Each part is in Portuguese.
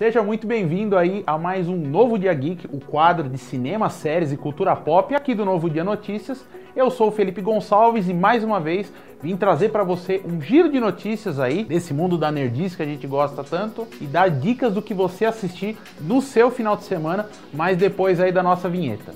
Seja muito bem-vindo aí a mais um Novo Dia Geek, o quadro de cinema, séries e cultura pop aqui do Novo Dia Notícias. Eu sou o Felipe Gonçalves e mais uma vez vim trazer para você um giro de notícias aí desse mundo da nerdice que a gente gosta tanto e dar dicas do que você assistir no seu final de semana, mas depois aí da nossa vinheta.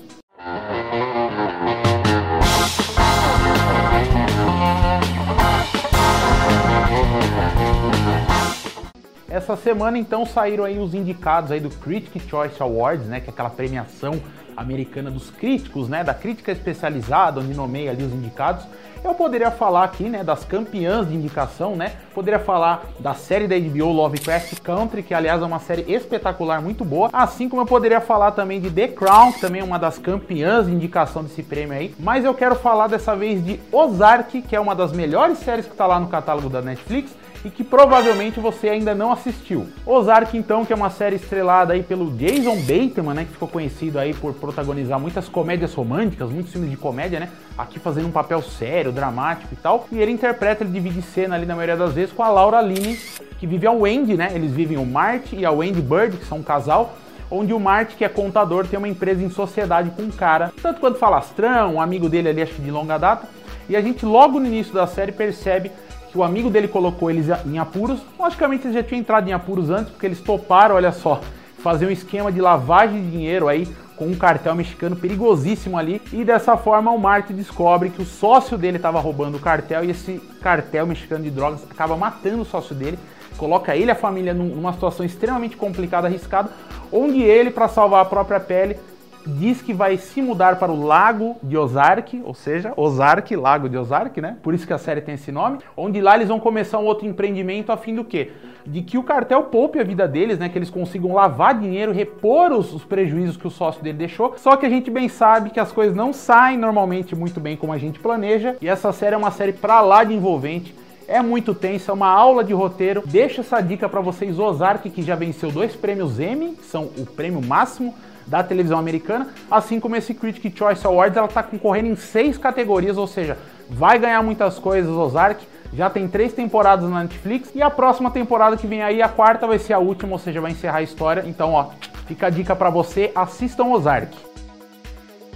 Essa semana então saíram aí os indicados aí do Critic Choice Awards, né, que é aquela premiação americana dos críticos, né, da crítica especializada, onde nomeia ali os indicados. Eu poderia falar aqui, né, das campeãs de indicação, né? Poderia falar da série da HBO Lovecraft Country, que aliás é uma série espetacular, muito boa. Assim como eu poderia falar também de The Crown, que também é uma das campeãs de indicação desse prêmio aí. Mas eu quero falar dessa vez de Ozark, que é uma das melhores séries que tá lá no catálogo da Netflix e que provavelmente você ainda não assistiu. Ozark, então, que é uma série estrelada aí pelo Jason Bateman, né, que ficou conhecido aí por protagonizar muitas comédias românticas, muitos filmes de comédia, né, aqui fazendo um papel sério, dramático e tal. E ele interpreta, ele divide cena ali na maioria das vezes com a Laura Linney, que vive a Wendy, né, eles vivem o Marty e a Wendy Bird, que são um casal, onde o Marty, que é contador, tem uma empresa em sociedade com um cara, tanto quanto falastrão, um amigo dele ali, acho que de longa data, e a gente logo no início da série percebe que o amigo dele colocou eles em apuros. Logicamente eles já tinham entrado em apuros antes, porque eles toparam, olha só, fazer um esquema de lavagem de dinheiro aí com um cartel mexicano perigosíssimo ali. E dessa forma o Mark descobre que o sócio dele estava roubando o cartel e esse cartel mexicano de drogas acaba matando o sócio dele. Coloca ele e a família numa situação extremamente complicada, arriscada, onde ele, para salvar a própria pele, diz que vai se mudar para o Lago de Ozark, ou seja, Ozark, Lago de Ozark, né? Por isso que a série tem esse nome, onde lá eles vão começar um outro empreendimento a fim do quê? De que o cartel poupe a vida deles, né? Que eles consigam lavar dinheiro, repor os, os prejuízos que o sócio dele deixou. Só que a gente bem sabe que as coisas não saem normalmente muito bem como a gente planeja, e essa série é uma série para lá de envolvente. É muito tensa, é uma aula de roteiro. Deixa essa dica para vocês, Ozark, que já venceu dois prêmios Emmy, que são o prêmio máximo da televisão americana, assim como esse Critic Choice Awards, ela está concorrendo em seis categorias, ou seja, vai ganhar muitas coisas Ozark. Já tem três temporadas na Netflix e a próxima temporada que vem aí, a quarta vai ser a última, ou seja, vai encerrar a história. Então, ó, fica a dica para você, assistam Ozark.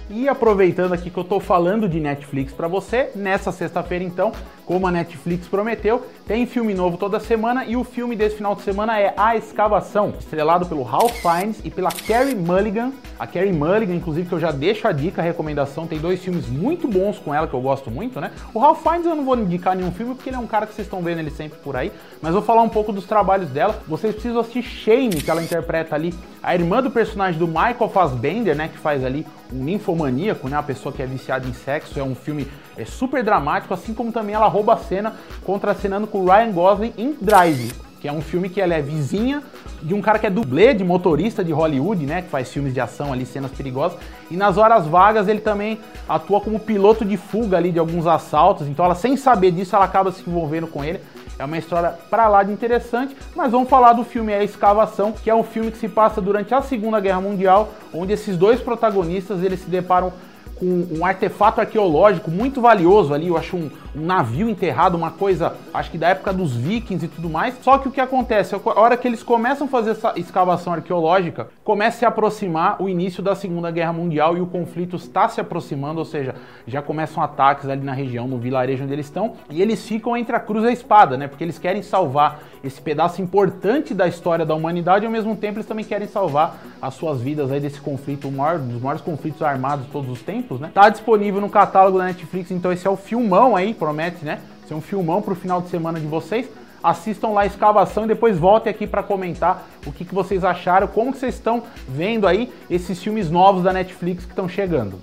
E aproveitando aqui que eu tô falando de Netflix para você, nessa sexta-feira então, como a Netflix prometeu, tem filme novo toda semana e o filme desse final de semana é A Escavação, estrelado pelo Ralph Fiennes e pela Carey Mulligan. A Carey Mulligan, inclusive, que eu já deixo a dica, a recomendação, tem dois filmes muito bons com ela que eu gosto muito, né? O Ralph Fiennes eu não vou indicar nenhum filme porque ele é um cara que vocês estão vendo ele sempre por aí, mas vou falar um pouco dos trabalhos dela. Vocês precisam assistir Shane, que ela interpreta ali a irmã do personagem do Michael Fassbender, né, que faz ali um ninfomaníaco, né, uma pessoa que é viciada em sexo, é um filme é super dramático, assim como também ela rouba a cena contracenando com Ryan Gosling em Drive, que é um filme que ela é vizinha de um cara que é dublê de motorista de Hollywood, né, que faz filmes de ação ali, cenas perigosas, e nas horas vagas ele também atua como piloto de fuga ali de alguns assaltos, então ela sem saber disso, ela acaba se envolvendo com ele. É uma história para lá de interessante, mas vamos falar do filme A Escavação, que é um filme que se passa durante a Segunda Guerra Mundial, onde esses dois protagonistas eles se deparam com um artefato arqueológico muito valioso ali, eu acho um, um, navio enterrado, uma coisa, acho que da época dos vikings e tudo mais. Só que o que acontece, a hora que eles começam a fazer essa escavação arqueológica, começa a se aproximar o início da Segunda Guerra Mundial e o conflito está se aproximando, ou seja, já começam ataques ali na região, no vilarejo onde eles estão, e eles ficam entre a cruz e a espada, né? Porque eles querem salvar esse pedaço importante da história da humanidade e ao mesmo tempo eles também querem salvar as suas vidas aí desse conflito, um dos maiores conflitos armados de todos os tempos tempos, né? Tá disponível no catálogo da Netflix, então esse é o filmão aí, promete, né? Ser um filmão pro final de semana de vocês. Assistam lá a escavação e depois voltem aqui para comentar o que, que vocês acharam, como que vocês estão vendo aí esses filmes novos da Netflix que estão chegando.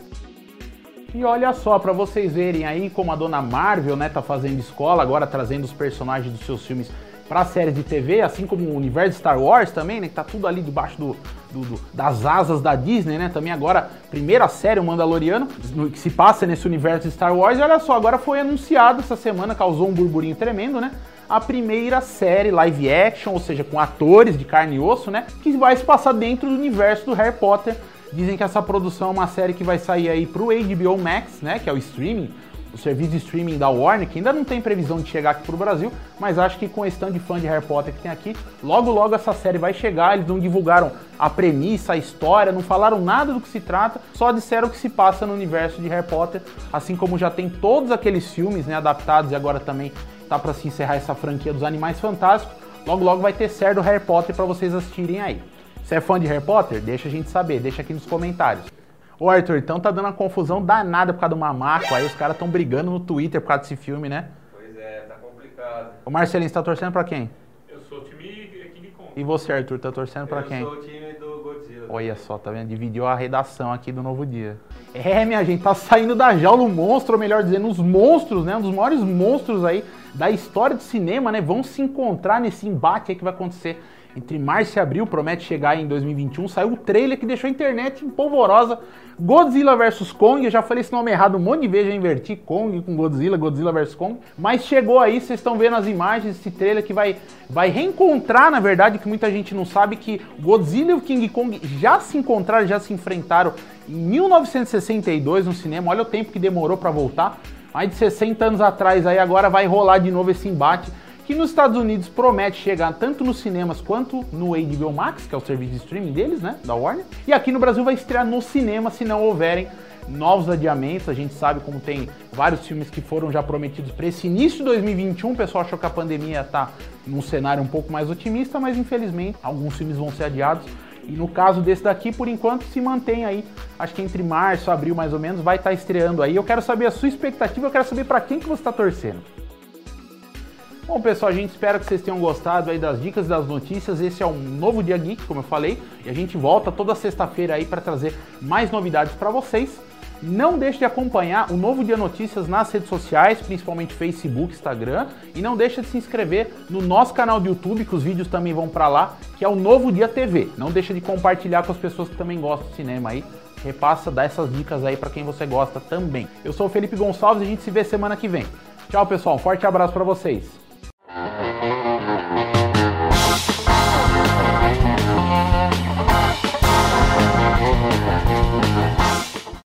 E olha só, para vocês verem aí como a dona Marvel, né, tá fazendo escola, agora trazendo os personagens dos seus filmes para séries de TV, assim como o universo Star Wars também, né? Que tá tudo ali debaixo do, do, do, das asas da Disney, né? Também agora, primeira série, o Mandaloriano, que se passa nesse universo de Star Wars. E olha só, agora foi anunciado essa semana, causou um burburinho tremendo, né? A primeira série live action, ou seja, com atores de carne e osso, né? Que vai se passar dentro do universo do Harry Potter. Dizem que essa produção é uma série que vai sair aí pro HBO Max, né? Que é o streaming o serviço de streaming da Warner, que ainda não tem previsão de chegar aqui pro Brasil, mas acho que com o stand de fã de Harry Potter que tem aqui, logo logo essa série vai chegar. Eles não divulgaram a premissa, a história, não falaram nada do que se trata, só disseram que se passa no universo de Harry Potter, assim como já tem todos aqueles filmes né, adaptados e agora também tá para se encerrar essa franquia dos Animais Fantásticos. Logo logo vai ter série do Harry Potter para vocês assistirem aí. Se é fã de Harry Potter, deixa a gente saber, deixa aqui nos comentários. Ô Arthur, então tá dando uma confusão danada por causa do Mamaco, aí os caras estão brigando no Twitter por causa desse filme, né? Pois é, tá complicado. Ô Marcelinho, você tá torcendo pra quem? Eu sou o time King Kong. E você, Arthur, tá torcendo pra eu quem? sou o time do Godzilla. Olha só, tá vendo? Dividiu a redação aqui do Novo Dia. É, minha gente, tá saindo da jaula o monstro, ou melhor dizendo, os monstros, né? Um dos maiores monstros aí da história do cinema, né? Vão se encontrar nesse embate aí que vai acontecer entre março e abril, promete chegar em 2021. Saiu o trailer que deixou a internet polvorosa. Godzilla vs Kong, eu já falei esse nome errado um monte de vezes, já inverti Kong com Godzilla, Godzilla vs Kong. Mas chegou aí, vocês estão vendo as imagens, esse trailer que vai, vai reencontrar, na verdade, que muita gente não sabe, que Godzilla e o King Kong já se encontraram, já se enfrentaram em 1962 no cinema. Olha o tempo que demorou para voltar. Mais de 60 anos atrás aí, agora vai rolar de novo esse embate que nos Estados Unidos promete chegar tanto nos cinemas quanto no HBO Max, que é o serviço de streaming deles, né, da Warner. E aqui no Brasil vai estrear no cinema se não houverem novos adiamentos. A gente sabe como tem vários filmes que foram já prometidos para esse início de 2021. O pessoal achou que a pandemia está num cenário um pouco mais otimista, mas infelizmente alguns filmes vão ser adiados. E no caso desse daqui, por enquanto, se mantém aí. Acho que entre março abril, mais ou menos, vai estar tá estreando aí. Eu quero saber a sua expectativa, eu quero saber para quem que você está torcendo. Bom, pessoal, a gente espera que vocês tenham gostado aí das dicas e das notícias. Esse é um novo Dia Geek, como eu falei, e a gente volta toda sexta-feira aí para trazer mais novidades para vocês. Não deixe de acompanhar o Novo Dia Notícias nas redes sociais, principalmente Facebook, Instagram, e não deixe de se inscrever no nosso canal do YouTube, que os vídeos também vão para lá, que é o Novo Dia TV. Não deixe de compartilhar com as pessoas que também gostam de cinema aí. Repassa, dá essas dicas aí para quem você gosta também. Eu sou o Felipe Gonçalves e a gente se vê semana que vem. Tchau, pessoal. Um forte abraço para vocês.